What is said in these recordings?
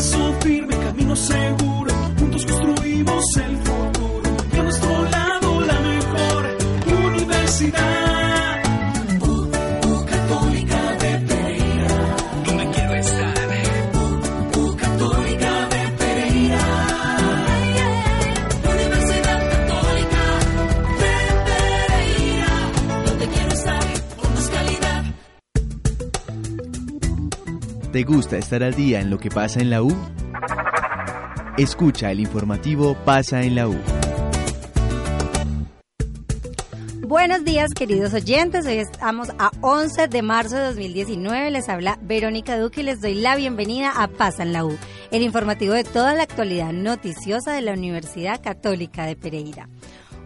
paso firme, camino seguro, juntos construimos el futuro. ¿Te gusta estar al día en lo que pasa en la U? Escucha el informativo Pasa en la U. Buenos días, queridos oyentes. Hoy estamos a 11 de marzo de 2019. Les habla Verónica Duque y les doy la bienvenida a Pasa en la U, el informativo de toda la actualidad noticiosa de la Universidad Católica de Pereira.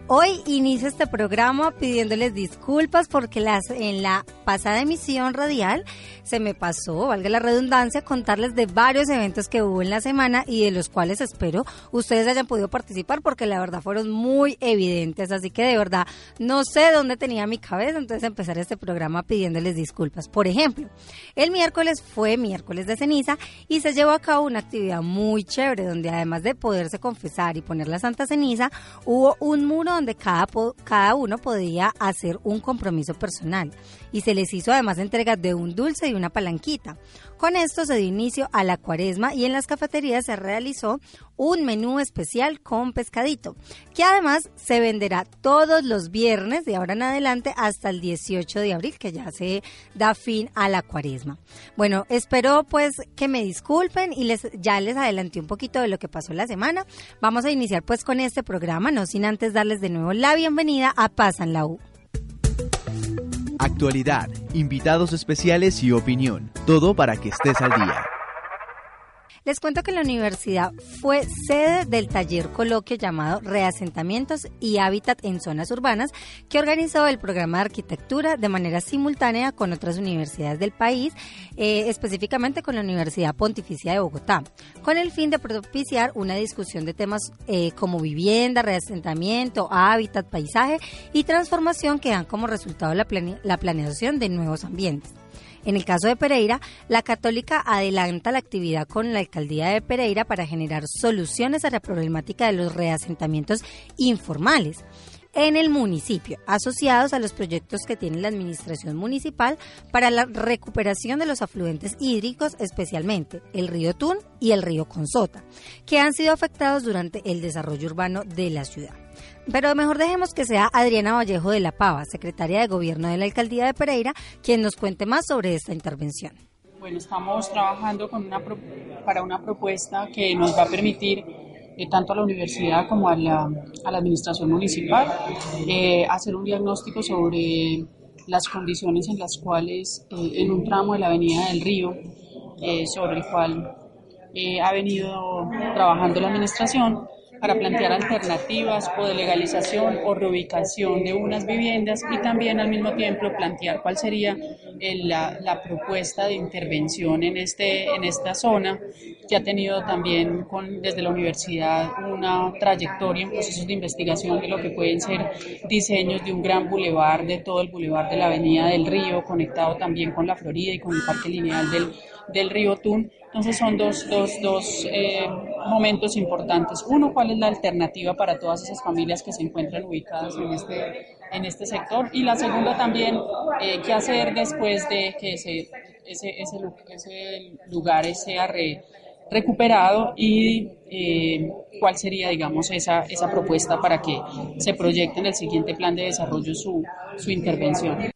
Hoy inicio este programa pidiéndoles disculpas porque las, en la pasada emisión radial se me pasó, valga la redundancia, contarles de varios eventos que hubo en la semana y de los cuales espero ustedes hayan podido participar porque la verdad fueron muy evidentes. Así que de verdad no sé dónde tenía mi cabeza, entonces empezar este programa pidiéndoles disculpas. Por ejemplo, el miércoles fue miércoles de ceniza y se llevó a cabo una actividad muy chévere donde además de poderse confesar y poner la santa ceniza, hubo un muro donde cada, cada uno podía hacer un compromiso personal y se les hizo además entrega de un dulce y una palanquita. Con esto se dio inicio a la cuaresma y en las cafeterías se realizó un menú especial con pescadito, que además se venderá todos los viernes de ahora en adelante hasta el 18 de abril, que ya se da fin a la cuaresma. Bueno, espero pues que me disculpen y les ya les adelanté un poquito de lo que pasó la semana. Vamos a iniciar pues con este programa, no sin antes darles de nuevo la bienvenida a Pasan la U. Actualidad, invitados especiales y opinión. Todo para que estés al día. Les cuento que la universidad fue sede del taller coloquio llamado Reasentamientos y Hábitat en Zonas Urbanas, que organizó el programa de arquitectura de manera simultánea con otras universidades del país, eh, específicamente con la Universidad Pontificia de Bogotá, con el fin de propiciar una discusión de temas eh, como vivienda, reasentamiento, hábitat, paisaje y transformación que dan como resultado la, plane- la planeación de nuevos ambientes. En el caso de Pereira, la Católica adelanta la actividad con la Alcaldía de Pereira para generar soluciones a la problemática de los reasentamientos informales en el municipio, asociados a los proyectos que tiene la Administración Municipal para la recuperación de los afluentes hídricos, especialmente el río Tun y el río Consota, que han sido afectados durante el desarrollo urbano de la ciudad. Pero mejor dejemos que sea Adriana Vallejo de la Pava, secretaria de Gobierno de la Alcaldía de Pereira, quien nos cuente más sobre esta intervención. Bueno, estamos trabajando para una propuesta que nos va a permitir eh, tanto a la universidad como a la, administración municipal eh, hacer un diagnóstico sobre las condiciones en las cuales eh, en un tramo de la Avenida del Río, sobre el cual ha venido trabajando la administración para plantear alternativas o de legalización o reubicación de unas viviendas y también al mismo tiempo plantear cuál sería el- la, la propuesta de intervención en, este, en esta zona que ha tenido también con, desde la universidad una trayectoria en procesos de investigación de lo que pueden ser diseños de un gran bulevar, de todo el bulevar de la Avenida del Río, conectado también con la Florida y con el Parque Lineal del, del Río Tun. Entonces son dos, dos, dos eh, momentos importantes. Uno, cuál es la alternativa para todas esas familias que se encuentran ubicadas en este, en este sector. Y la segunda también, eh, qué hacer después de que ese, ese, ese, ese lugar sea re- recuperado y eh, cuál sería, digamos, esa, esa propuesta para que se proyecte en el siguiente plan de desarrollo su, su intervención.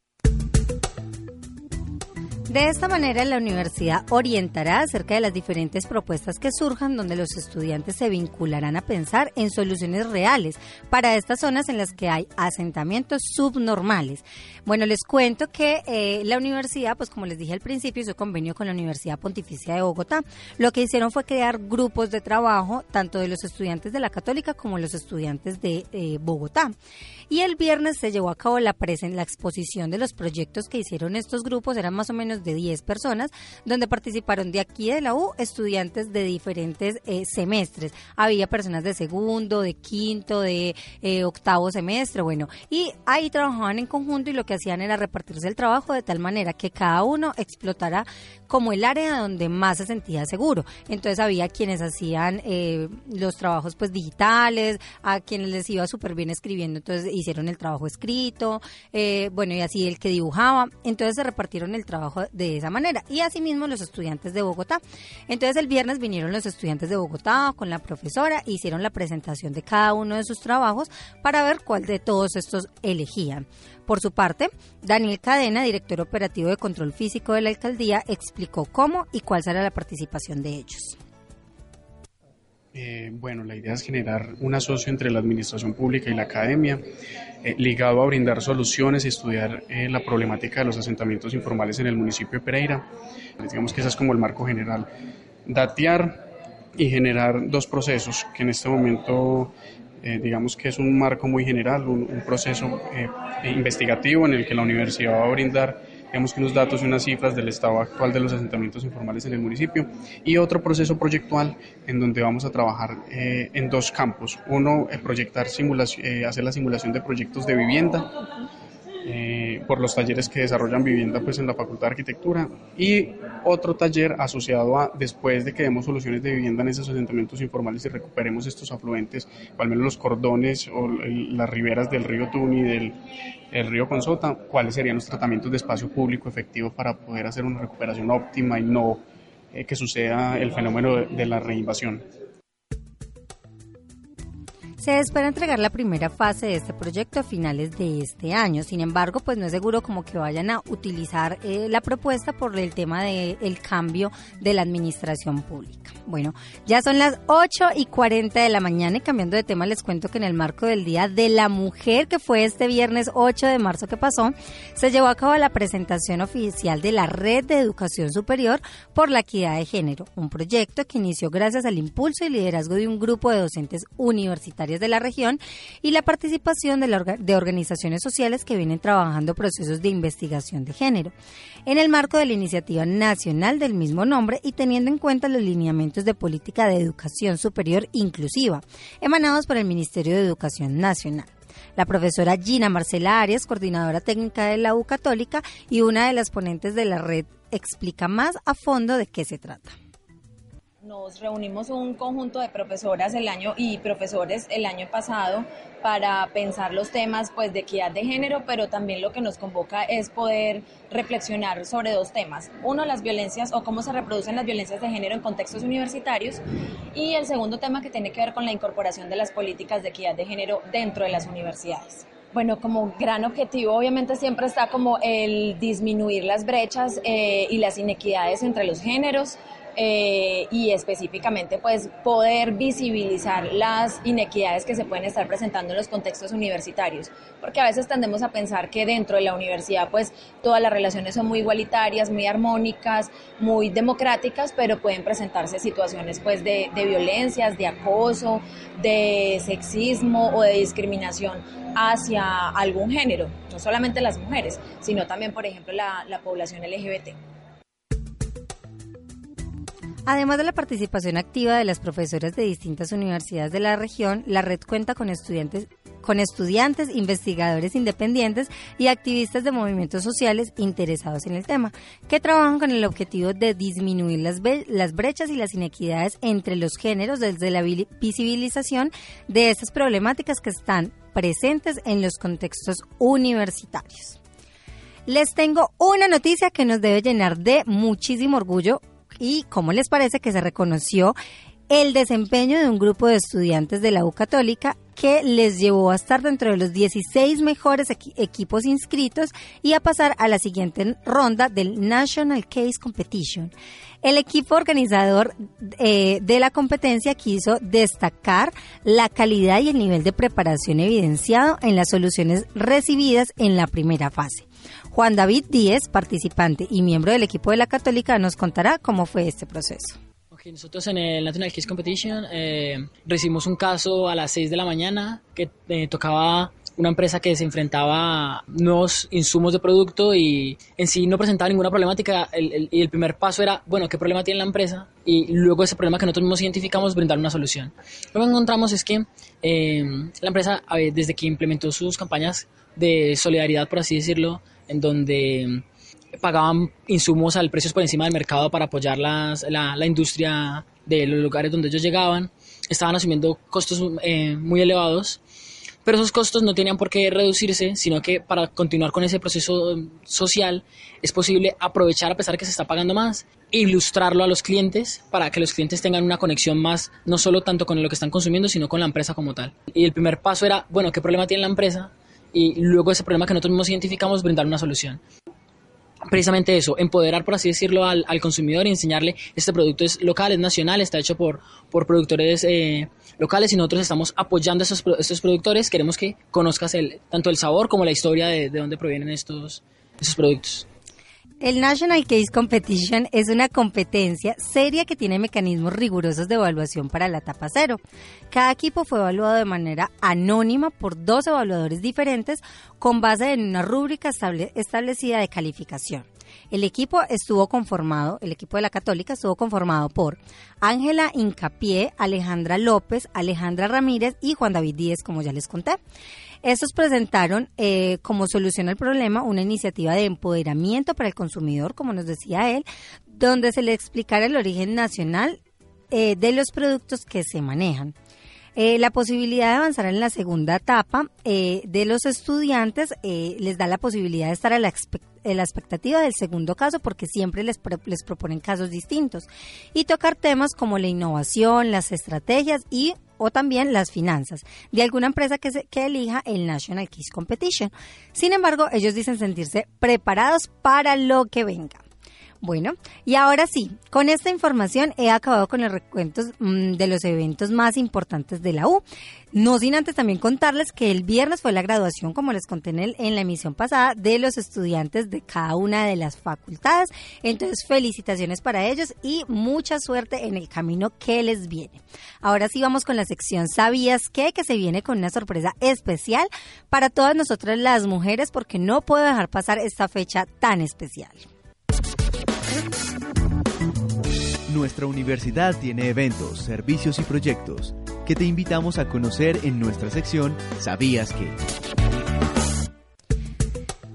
De esta manera, la universidad orientará acerca de las diferentes propuestas que surjan, donde los estudiantes se vincularán a pensar en soluciones reales para estas zonas en las que hay asentamientos subnormales. Bueno, les cuento que eh, la universidad, pues como les dije al principio, hizo convenio con la Universidad Pontificia de Bogotá. Lo que hicieron fue crear grupos de trabajo, tanto de los estudiantes de la Católica como los estudiantes de eh, Bogotá. Y el viernes se llevó a cabo la, la exposición de los proyectos que hicieron estos grupos, eran más o menos de 10 personas, donde participaron de aquí de la U estudiantes de diferentes eh, semestres. Había personas de segundo, de quinto, de eh, octavo semestre, bueno, y ahí trabajaban en conjunto y lo que hacían era repartirse el trabajo de tal manera que cada uno explotara como el área donde más se sentía seguro. Entonces había quienes hacían eh, los trabajos pues digitales, a quienes les iba súper bien escribiendo, entonces hicieron el trabajo escrito, eh, bueno, y así el que dibujaba. Entonces se repartieron el trabajo de esa manera. Y asimismo los estudiantes de Bogotá. Entonces el viernes vinieron los estudiantes de Bogotá con la profesora, hicieron la presentación de cada uno de sus trabajos para ver cuál de todos estos elegían. Por su parte, Daniel Cadena, director operativo de control físico de la alcaldía, explicó cómo y cuál será la participación de ellos. Eh, bueno, la idea es generar un asocio entre la administración pública y la academia, eh, ligado a brindar soluciones y estudiar eh, la problemática de los asentamientos informales en el municipio de Pereira. Digamos que ese es como el marco general. Datear y generar dos procesos que en este momento digamos que es un marco muy general, un proceso investigativo en el que la universidad va a brindar digamos que unos datos y unas cifras del estado actual de los asentamientos informales en el municipio y otro proceso proyectual en donde vamos a trabajar eh, en dos campos. Uno, eh, proyectar simulación, eh, hacer la simulación de proyectos de vivienda eh, por los talleres que desarrollan vivienda pues en la Facultad de Arquitectura y otro taller asociado a después de que demos soluciones de vivienda en esos asentamientos informales y recuperemos estos afluentes, o al menos los cordones o las riberas del río Tuni, del el río Consota, cuáles serían los tratamientos de espacio público efectivo para poder hacer una recuperación óptima y no eh, que suceda el fenómeno de la reinvasión. Se espera entregar la primera fase de este proyecto a finales de este año. Sin embargo, pues no es seguro como que vayan a utilizar eh, la propuesta por el tema del cambio de la administración pública. Bueno, ya son las 8 y 40 de la mañana y cambiando de tema les cuento que en el marco del Día de la Mujer, que fue este viernes 8 de marzo que pasó, se llevó a cabo la presentación oficial de la Red de Educación Superior por la Equidad de Género, un proyecto que inició gracias al impulso y liderazgo de un grupo de docentes universitarios de la región y la participación de, de organizaciones sociales que vienen trabajando procesos de investigación de género en el marco de la iniciativa nacional del mismo nombre y teniendo en cuenta los lineamientos de política de educación superior inclusiva, emanados por el Ministerio de Educación Nacional. La profesora Gina Marcela Arias, coordinadora técnica de la U Católica y una de las ponentes de la red, explica más a fondo de qué se trata. Nos reunimos un conjunto de profesoras el año y profesores el año pasado para pensar los temas pues de equidad de género, pero también lo que nos convoca es poder reflexionar sobre dos temas. Uno, las violencias o cómo se reproducen las violencias de género en contextos universitarios y el segundo tema que tiene que ver con la incorporación de las políticas de equidad de género dentro de las universidades. Bueno, como gran objetivo obviamente siempre está como el disminuir las brechas eh, y las inequidades entre los géneros, eh, y específicamente pues poder visibilizar las inequidades que se pueden estar presentando en los contextos universitarios, porque a veces tendemos a pensar que dentro de la universidad pues todas las relaciones son muy igualitarias, muy armónicas, muy democráticas, pero pueden presentarse situaciones pues de, violencias, de acoso, de sexismo o de discriminación hacia algún género, no solamente las mujeres, sino también por ejemplo la, la población LGBT. Además de la participación activa de las profesoras de distintas universidades de la región, la red cuenta con estudiantes con estudiantes, investigadores independientes y activistas de movimientos sociales interesados en el tema, que trabajan con el objetivo de disminuir las, las brechas y las inequidades entre los géneros desde la visibilización de estas problemáticas que están presentes en los contextos universitarios. Les tengo una noticia que nos debe llenar de muchísimo orgullo y cómo les parece que se reconoció el desempeño de un grupo de estudiantes de la U Católica que les llevó a estar dentro de los 16 mejores equipos inscritos y a pasar a la siguiente ronda del National Case Competition. El equipo organizador eh, de la competencia quiso destacar la calidad y el nivel de preparación evidenciado en las soluciones recibidas en la primera fase. Juan David Díez, participante y miembro del equipo de la Católica, nos contará cómo fue este proceso. nosotros en el National Kiss Competition eh, recibimos un caso a las 6 de la mañana que eh, tocaba una empresa que se enfrentaba a nuevos insumos de producto y en sí no presentaba ninguna problemática. El, el- y el primer paso era, bueno, ¿qué problema tiene la empresa? Y luego ese problema que nosotros mismos identificamos, brindar una solución. Lo que encontramos es que eh, la empresa, desde que implementó sus campañas de solidaridad, por así decirlo, en donde pagaban insumos al precios por encima del mercado para apoyar las- la, la industria de los lugares donde ellos llegaban. Estaban asumiendo costos eh, muy elevados, pero esos costos no tenían por qué reducirse, sino que para continuar con ese proceso eh, social es posible aprovechar a pesar que se está pagando más, ilustrarlo a los clientes para que los clientes tengan una conexión más, no solo tanto con lo que están consumiendo, sino con la empresa como tal. Y el primer paso era, bueno, ¿qué problema tiene la empresa? Y luego ese problema que nosotros mismos identificamos, brindar una solución precisamente eso, empoderar, por así decirlo, al, al consumidor y enseñarle este producto es local, es nacional, está hecho por, por productores eh, locales y nosotros estamos apoyando a estos, estos productores. Queremos que conozcas el, tanto el sabor como la historia de, de dónde provienen estos, estos productos. El National Case Competition es una competencia seria que tiene mecanismos rigurosos de evaluación para la etapa cero. Cada equipo fue evaluado de manera anónima por dos evaluadores diferentes con base en una rúbrica estable- establecida de calificación. El equipo estuvo conformado, el equipo de la Católica estuvo conformado por Ángela Incapié, Alejandra López, Alejandra Ramírez y Juan David Díez, como ya les conté. Estos presentaron eh, como solución al problema una iniciativa de empoderamiento para el consumidor, como nos decía él, donde se le explicara el origen nacional eh, de los productos que se manejan. Eh, la posibilidad de avanzar en la segunda etapa de los estudiantes les da la posibilidad de estar a la, expe- a la expectativa del segundo caso porque siempre les, les proponen casos distintos y tocar temas como la innovación, las estrategias y o también las finanzas de alguna empresa que, se- que elija el National Kiss Competition. Sin embargo, ellos dicen sentirse preparados para lo que venga. Bueno, y ahora sí, con esta información he acabado con los recuentos mm, de los eventos más importantes de la U. No sin antes también contarles que el viernes fue la graduación, como les conté en, el- en la emisión pasada, de los estudiantes de cada una de las facultades. Entonces, felicitaciones para ellos y mucha suerte en el camino que les viene. Ahora sí vamos con la sección ¿Sabías qué? Que se viene con una sorpresa especial para todas nosotras las mujeres porque no puedo dejar pasar esta fecha tan especial. Nuestra universidad tiene eventos, servicios y proyectos que te invitamos a conocer en nuestra sección ¿Sabías que?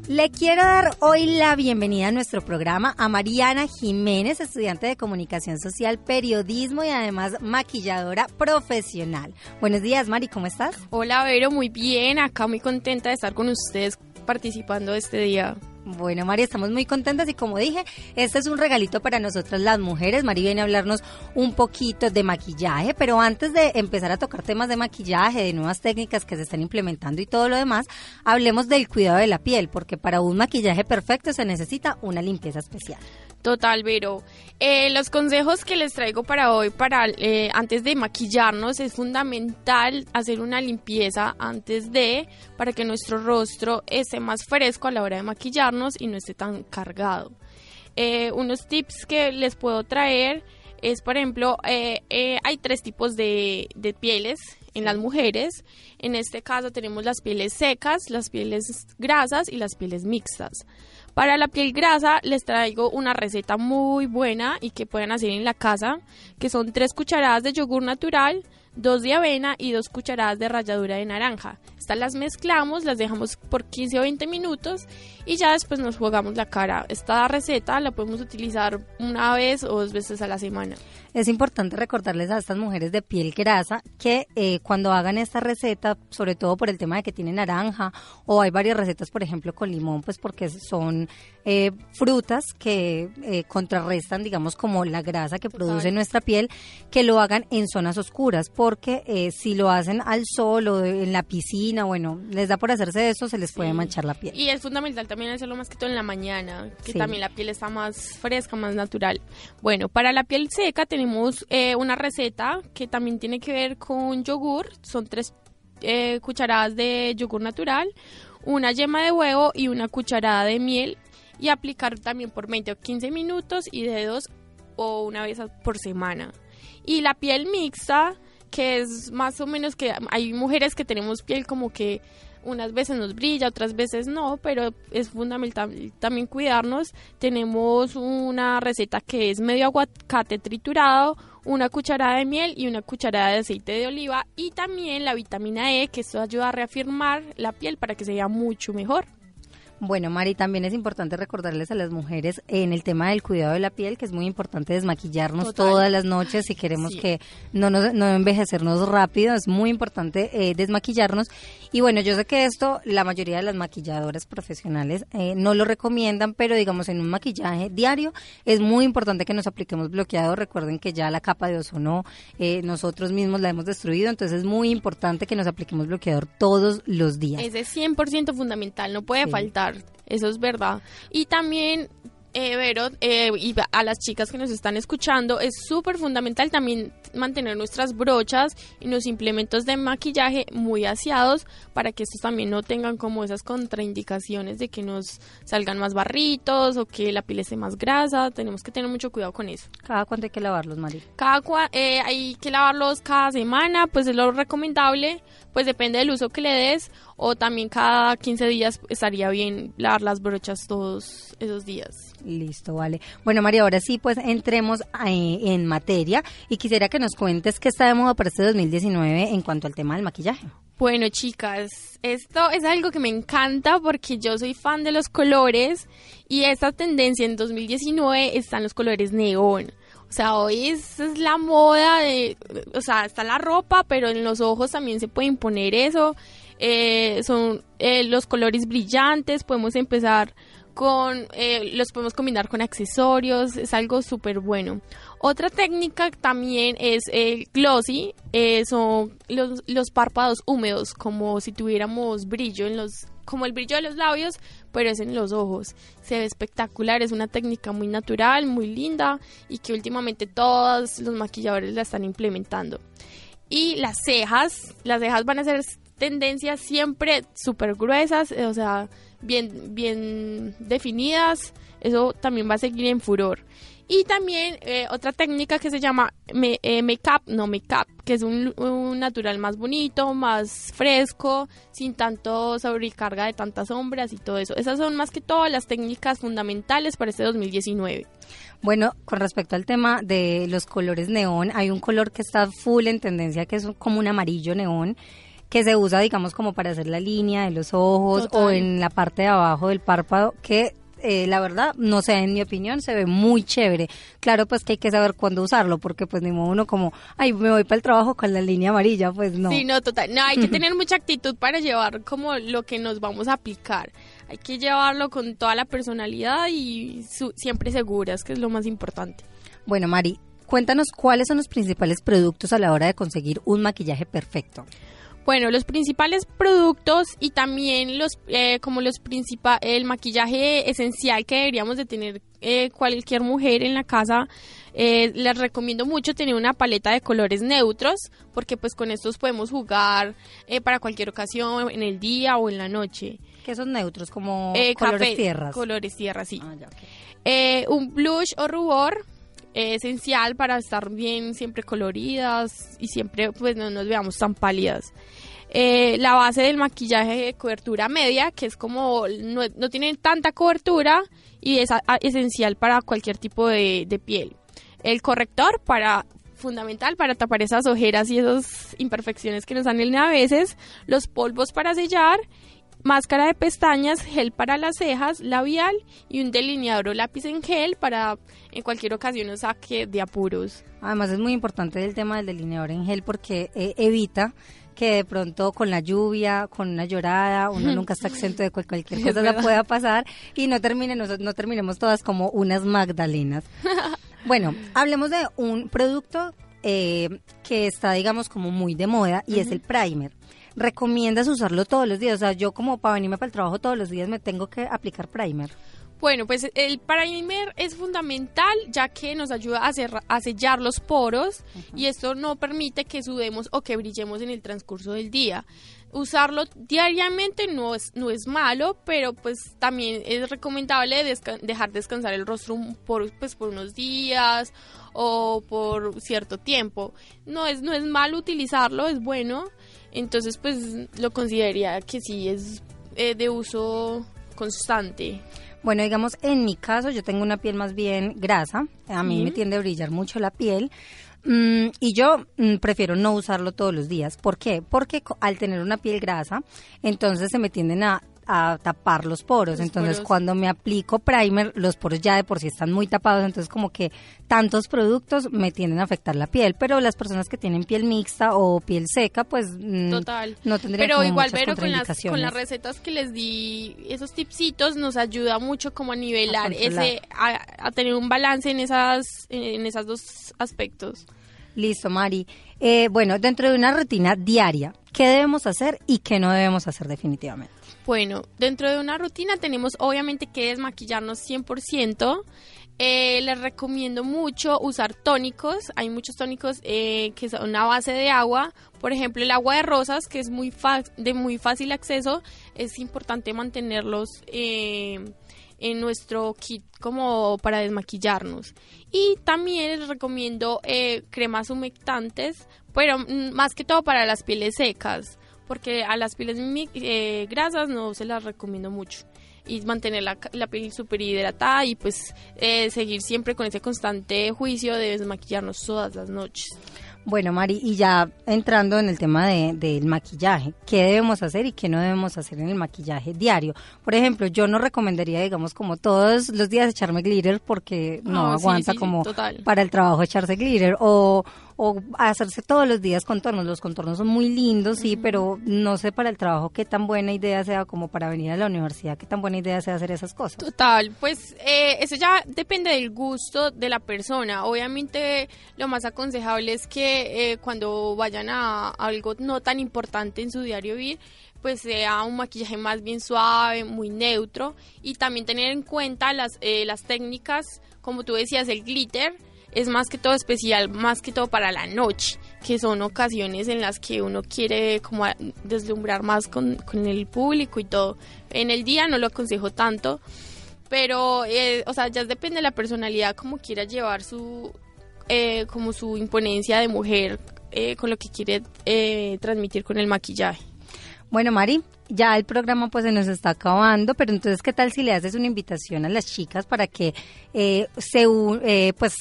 Le quiero dar hoy la bienvenida a nuestro programa a Mariana Jiménez, estudiante de comunicación social, periodismo y además maquilladora profesional. Buenos días, Mari, ¿cómo estás? Hola Vero, muy bien, acá muy contenta de estar con ustedes participando este día. Bueno, Mari, estamos muy contentas y como dije, este es un regalito para nosotras las mujeres. Mari viene a hablarnos un poquito de maquillaje, pero antes de empezar a tocar temas de maquillaje, de nuevas técnicas que se están implementando y todo lo demás, hablemos del cuidado de la piel, porque para un maquillaje perfecto se necesita una limpieza especial. Total, Vero. Eh, los consejos que les traigo para hoy, para eh, antes de maquillarnos, es fundamental hacer una limpieza antes de, para que nuestro rostro esté más fresco a la hora de maquillarnos y no esté tan cargado. Eh, unos tips que les puedo traer es, por ejemplo, eh, hay tres tipos de, de pieles en las mujeres. En este caso tenemos las pieles secas, las pieles grasas y las pieles mixtas. Para la piel grasa les traigo una receta muy buena y que pueden hacer en la casa, que son tres cucharadas de yogur natural, dos de avena y dos cucharadas de ralladura de naranja. Estas las mezclamos, las dejamos por 15 o 20 minutos y ya después nos jugamos la cara. Esta receta la podemos utilizar una vez o dos veces a la semana. Es importante recordarles a estas mujeres de piel grasa que eh, cuando hagan esta receta, sobre todo por el tema de que tiene naranja, o hay varias recetas, por ejemplo, con limón, pues porque son eh, frutas que eh, contrarrestan, digamos, como la grasa que Total. produce nuestra piel, que lo hagan en zonas oscuras, porque eh, si lo hacen al sol o en la piscina, bueno, les da por hacerse eso, se les puede manchar la piel. Y es fundamental también hacerlo más que todo en la mañana, que Sí. también la piel está más fresca, más natural. Bueno, para la piel seca tenemos eh, una receta que también tiene que ver con yogur. Son tres eh, cucharadas de yogur natural, una yema de huevo y una cucharada de miel. Y aplicar también por 20 o 15 minutos y de dos o una vez por semana. Y la piel mixta, que es más o menos que hay mujeres que tenemos piel como que unas veces nos brilla, otras veces no, pero es fundamental también cuidarnos. Tenemos una receta que es medio aguacate triturado, una cucharada de miel y una cucharada de aceite de oliva y también la vitamina E, que esto ayuda a reafirmar la piel para que se vea mucho mejor. Bueno, Mari, también es importante recordarles a las mujeres en el tema del cuidado de la piel que es muy importante desmaquillarnos Total. todas las noches si queremos Sí. que no, nos, no envejecernos rápido. Es muy importante eh, desmaquillarnos. Y bueno, yo sé que esto la mayoría de las maquilladoras profesionales eh, no lo recomiendan, pero digamos en un maquillaje diario es muy importante que nos apliquemos bloqueador. Recuerden que ya la capa de ozono eh, nosotros mismos la hemos destruido, entonces es muy importante que nos apliquemos bloqueador todos los días. Ese es 100% fundamental, no puede Sí. faltar, eso es verdad. Y también, eh, Vero, eh, y a las chicas que nos están escuchando, es súper fundamental también mantener nuestras brochas y los implementos de maquillaje muy aseados para que estos también no tengan como esas contraindicaciones de que nos salgan más barritos o que la piel esté más grasa. Tenemos que tener mucho cuidado con eso. Cada cuánto hay que lavarlos, Mari. Cada cua- eh, hay que lavarlos cada semana, pues es lo recomendable, pues depende del uso que le des, o también cada 15 días estaría bien lavar las brochas todos esos días. Listo, vale. Bueno, María, ahora sí, pues entremos eh, en materia y quisiera que nos cuentes qué está de moda para este 2019 en cuanto al tema del maquillaje. Bueno, chicas, esto es algo que me encanta porque yo soy fan de los colores y esta tendencia en 2019 están los colores neón. O sea, hoy es, es la moda de, o sea, está la ropa, pero en los ojos también se puede imponer eso. Eh, son eh, los colores brillantes, podemos empezar con, eh, los podemos combinar con accesorios, es algo súper bueno. Otra técnica también es el glossy, eh, son los, los párpados húmedos, como si tuviéramos brillo en los, como el brillo de los labios, pero es en los ojos. Se ve espectacular, es una técnica muy natural, muy linda y que últimamente todos los maquilladores la están implementando. Y las cejas, las cejas van a ser tendencias siempre súper gruesas, eh, o sea, bien, bien definidas. Eso también va a seguir en furor. Y también eh, otra técnica que se llama eh, make-up, no make-up, que es un, un natural más bonito, más fresco, sin tanto sobrecarga de tantas sombras y todo eso. Esas son más que todo las técnicas fundamentales para este 2019. Bueno, con respecto al tema de los colores neón, hay un color que está full en tendencia que es como un amarillo neón que se usa, digamos, como para hacer la línea de los ojos Total. o en la parte de abajo del párpado, que eh, la verdad, no sé, en mi opinión, se ve muy chévere. Claro, pues que hay que saber cuándo usarlo, porque pues ni modo uno como, ay, me voy para el trabajo con la línea amarilla, pues no. Sí, no, total. No, hay que tener mucha actitud para llevar como lo que nos vamos a aplicar. Hay que llevarlo con toda la personalidad y su- siempre seguras, que es lo más importante. Bueno, Mari, cuéntanos cuáles son los principales productos a la hora de conseguir un maquillaje perfecto. Bueno, los principales productos y también los eh, como los principal el maquillaje esencial que deberíamos de tener eh, cualquier mujer en la casa. eh, les recomiendo mucho tener una paleta de colores neutros porque pues con estos podemos jugar eh, para cualquier ocasión en el día o en la noche. Que son neutros, como Eh, colores café, tierras. Colores tierras, sí. Ah, ya. Eh, un blush o rubor eh, esencial para estar bien siempre coloridas y siempre pues no nos veamos tan pálidas. Eh, la base del maquillaje de cobertura media, que es como no, no tiene tanta cobertura y es esencial para cualquier tipo de, de piel. El corrector para fundamental para tapar esas ojeras y esas imperfecciones que nos dan a veces, los polvos para sellar máscara de pestañas, gel para las cejas, labial y un delineador o lápiz en gel para en cualquier ocasión nos saque de apuros. Además es muy importante el tema del delineador en gel porque eh, evita que de pronto con la lluvia, con una llorada, uno nunca está exento de cualquier cosa la pueda pasar y no termine, no, no terminemos todas como unas magdalenas. bueno, hablemos de un producto eh, que está, digamos, como muy de moda y es el primer. ¿Recomiendas usarlo todos los días? O sea, yo como para venirme para el trabajo todos los días me tengo que aplicar primer. Bueno, pues el primer es fundamental ya que nos ayuda a, sellar los poros y esto no permite que sudemos o que brillemos en el transcurso del día. Usarlo diariamente no es, no es malo, pero pues también es recomendable desca- dejar descansar el rostro por, pues, por unos días o por cierto tiempo. No es, no es malo utilizarlo, es bueno. Entonces, pues lo consideraría que sí es eh, de uso constante. Bueno, digamos, en mi caso yo tengo una piel más bien grasa, a mí me tiende a brillar mucho la piel. mm, y yo mm, prefiero no usarlo todos los días. ¿Por qué? Porque al tener una piel grasa, entonces se me tienden a, a tapar los poros. Los entonces poros. cuando me aplico primer, los poros ya de por sí están muy tapados. Entonces como que tantos productos me tienden a afectar la piel. Pero las personas que tienen piel mixta o piel seca, pues mm, Total. no tendrían Pero como igual, Vero, con las, con las recetas que les di, esos tipsitos nos ayuda mucho como a nivelar A ese, a, a tener un balance en esas, en esas dos aspectos. Listo, Mari. Eh, bueno, dentro de una rutina diaria, ¿qué debemos hacer y qué no debemos hacer definitivamente? Bueno, dentro de una rutina tenemos obviamente que desmaquillarnos 100%. Eh, les recomiendo mucho usar tónicos. Hay muchos tónicos eh, que son a base de agua. Por ejemplo, el agua de rosas, que es muy de muy fácil acceso. Es importante mantenerlos eh, en nuestro kit como para desmaquillarnos. Y también les recomiendo eh, cremas humectantes, pero mm, más que todo para las pieles secas porque a las pieles eh, grasas no se las recomiendo mucho y mantener la, la piel súper hidratada y pues eh, seguir siempre con ese constante juicio de desmaquillarnos todas las noches. Bueno, Mari, y ya entrando en el tema de- del maquillaje, ¿qué debemos hacer y qué no debemos hacer en el maquillaje diario? Por ejemplo, yo no recomendaría, digamos, como todos los días echarme glitter porque no, No, sí, aguanta sí, sí, como para el trabajo echarse glitter o, o hacerse todos los días contornos. Los contornos son muy lindos, sí, pero no sé para el trabajo qué tan buena idea sea como para venir a la universidad, qué tan buena idea sea hacer esas cosas. Total, pues eh, eso ya depende del gusto de la persona. Obviamente lo más aconsejable es que eh, cuando vayan a algo no tan importante en su diario vivir, pues sea un maquillaje más bien suave, muy neutro y también tener en cuenta las, eh, las técnicas, como tú decías, el glitter es más que todo especial, más que todo para la noche, que son ocasiones en las que uno quiere como deslumbrar más con, con el público y todo. En el día no lo aconsejo tanto, pero, eh, o sea, ya depende de la personalidad, como quiera llevar su, eh, como su imponencia de mujer eh, con lo que quiere eh, transmitir con el maquillaje. Bueno, Mari, ya el programa pues se nos está acabando, pero entonces, ¿qué tal si le haces una invitación a las chicas para que eh, se, eh, pues,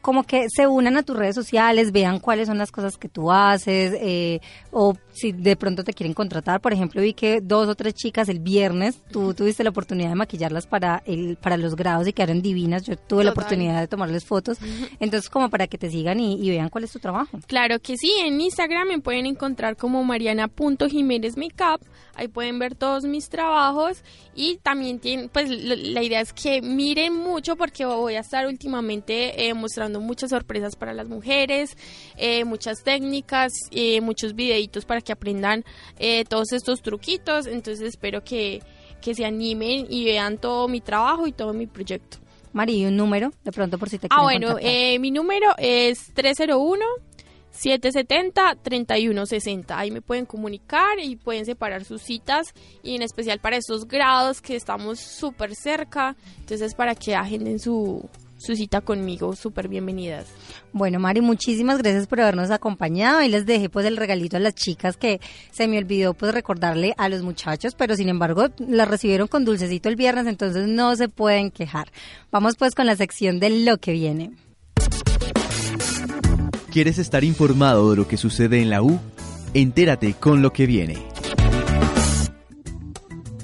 como que se unan a tus redes sociales, vean cuáles son las cosas que tú haces, eh, o si de pronto te quieren contratar. Por ejemplo, vi que dos o tres chicas el viernes, tú tuviste la oportunidad de maquillarlas para el para los grados y quedaron divinas. Yo tuve la Total. oportunidad de tomarles fotos. Entonces, como para que te sigan y, y vean cuál es tu trabajo. Claro que sí, en Instagram me pueden encontrar como mariana.jiménez makeup, ahí pueden ver todos mis trabajos y también tienen, pues la, la idea es que miren mucho porque voy a estar últimamente eh, mostrando muchas sorpresas para las mujeres, eh, muchas técnicas, eh, muchos videitos para que aprendan eh, todos estos truquitos, entonces espero que, que se animen y vean todo mi trabajo y todo mi proyecto. Mari, ¿y un número, de pronto por si te Ah, bueno, eh, mi número es 301 770 3160. Ahí me pueden comunicar y pueden separar sus citas y en especial para estos grados que estamos súper cerca. Entonces para que agenden su, su cita conmigo, súper bienvenidas. Bueno, Mari, muchísimas gracias por habernos acompañado. Y les dejé pues el regalito a las chicas que se me olvidó pues recordarle a los muchachos, pero sin embargo la recibieron con dulcecito el viernes, entonces no se pueden quejar. Vamos pues con la sección de lo que viene. ¿Quieres estar informado de lo que sucede en la U? Entérate con lo que viene.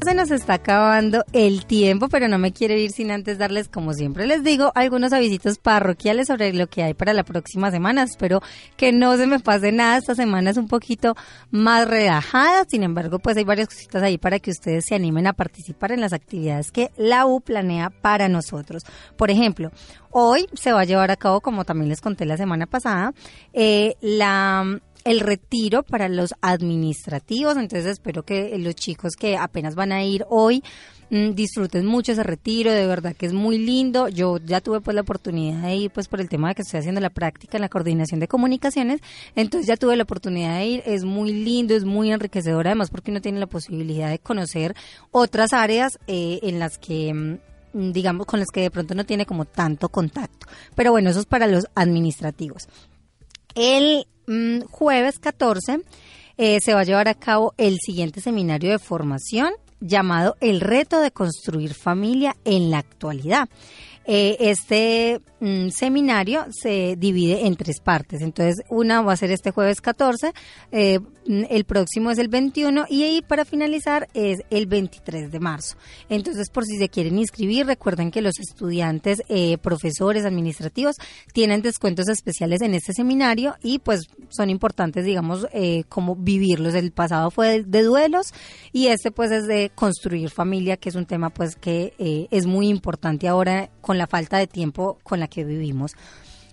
Se nos está acabando el tiempo, pero no me quiero ir sin antes darles, como siempre les digo, algunos avisitos parroquiales sobre lo que hay para la próxima semana. Espero que no se me pase nada. Esta semana es un poquito más relajada. Sin embargo, pues hay varias cositas ahí para que ustedes se animen a participar en las actividades que la U planea para nosotros. Por ejemplo, hoy se va a llevar a cabo, como también les conté la semana pasada, eh, la el retiro para los administrativos, entonces espero que los chicos que apenas van a ir hoy mm, disfruten mucho ese retiro, de verdad que es muy lindo. Yo ya tuve pues la oportunidad de ir pues por el tema de que estoy haciendo la práctica en la coordinación de comunicaciones, entonces ya tuve la oportunidad de ir, es muy lindo, es muy enriquecedor además porque uno tiene la posibilidad de conocer otras áreas eh, en las que mm, digamos con las que de pronto no tiene como tanto contacto. Pero bueno, eso es para los administrativos. El mm, jueves 14 eh, se va a llevar a cabo el siguiente seminario de formación llamado El reto de construir familia en la actualidad. Eh, este mm, seminario se divide en tres partes. Entonces, una va a ser este jueves 14, eh, mm, el próximo es el 21 y ahí para finalizar es el 23 de marzo. Entonces, por si se quieren inscribir, recuerden que los estudiantes, eh, profesores, administrativos tienen descuentos especiales en este seminario y pues son importantes, digamos, como vivirlos. El pasado fue de, duelos y este pues es de construir familia, que es un tema pues que es muy importante ahora la falta de tiempo con la que vivimos.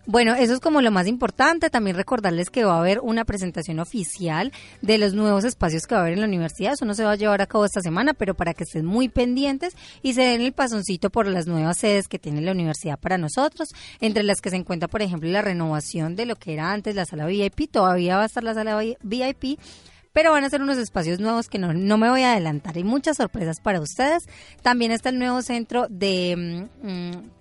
Bueno, eso es como lo más importante. También recordarles que va a haber una presentación oficial de los nuevos espacios que va a haber en la universidad. Eso no se va a llevar a cabo esta semana, pero para que estén muy pendientes y se den el pasoncito por las nuevas sedes que tiene la universidad para nosotros, entre las que se encuentra, por ejemplo, la renovación de lo que era antes la sala VIP. Todavía va a estar la sala VIP pero van a ser unos espacios nuevos que no, no me voy a adelantar. Hay muchas sorpresas para ustedes. También está el nuevo centro de... mm,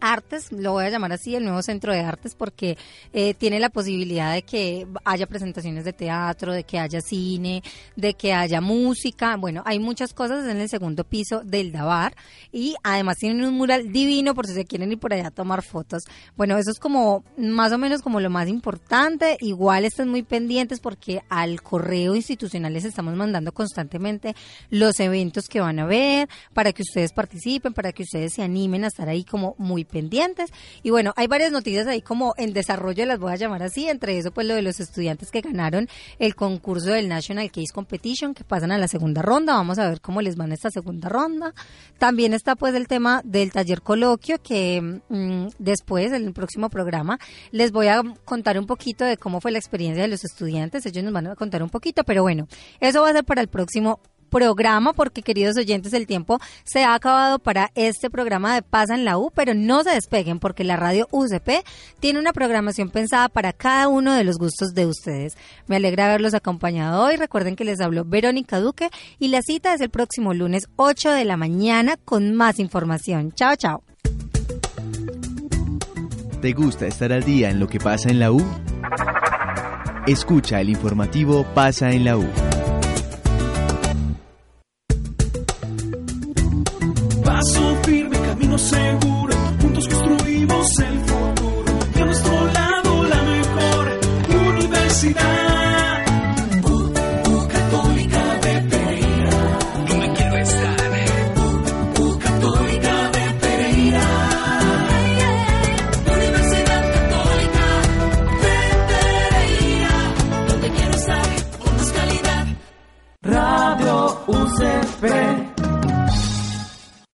Artes, lo voy a llamar así, el nuevo centro de artes, porque eh, tiene la posibilidad de que haya presentaciones de teatro, de que haya cine, de que haya música. Bueno, hay muchas cosas en el segundo piso del Dabar y además tienen un mural divino por si se quieren ir por allá a tomar fotos. Bueno, eso es como más o menos como lo más importante. Igual estén muy pendientes porque al correo institucional les estamos mandando constantemente los eventos que van a ver para que ustedes participen, para que ustedes se animen a estar ahí como muy pendientes. Y bueno, hay varias noticias ahí como en desarrollo, las voy a llamar así, entre eso pues lo de los estudiantes que ganaron el concurso del National Case Competition, que pasan a la segunda ronda, vamos a ver cómo les va en esta segunda ronda. También está pues el tema del taller coloquio, que mm, después, en el próximo programa, les voy a contar un poquito de cómo fue la experiencia de los estudiantes, ellos nos van a contar un poquito, pero bueno, eso va a ser para el próximo programa, porque queridos oyentes, el tiempo se ha acabado para este programa de Pasa en la U, pero no se despeguen porque la radio UCP tiene una programación pensada para cada uno de los gustos de ustedes. Me alegra haberlos acompañado hoy. Recuerden que les habló Verónica Duque y la cita es el próximo lunes 8 de la mañana con más información. Chao, chao. ¿Te gusta estar al día en lo que pasa en la U? Escucha el informativo Pasa en la U.